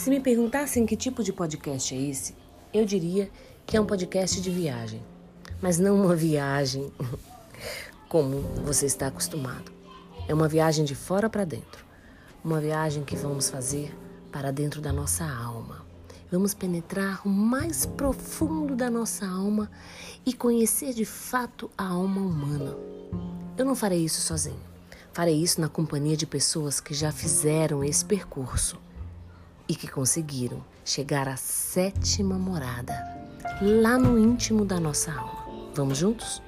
Se me perguntassem que tipo de podcast é esse, eu diria que é um podcast de viagem, mas não uma viagem como você está acostumado. É uma viagem de fora para dentro, uma viagem que vamos fazer para dentro da nossa alma. Vamos penetrar o mais profundo da nossa alma e conhecer de fato a alma humana. Eu não farei isso sozinho. Farei isso na companhia de pessoas que já fizeram esse percurso e que conseguiram chegar à sétima morada, lá no íntimo da nossa alma. Vamos juntos?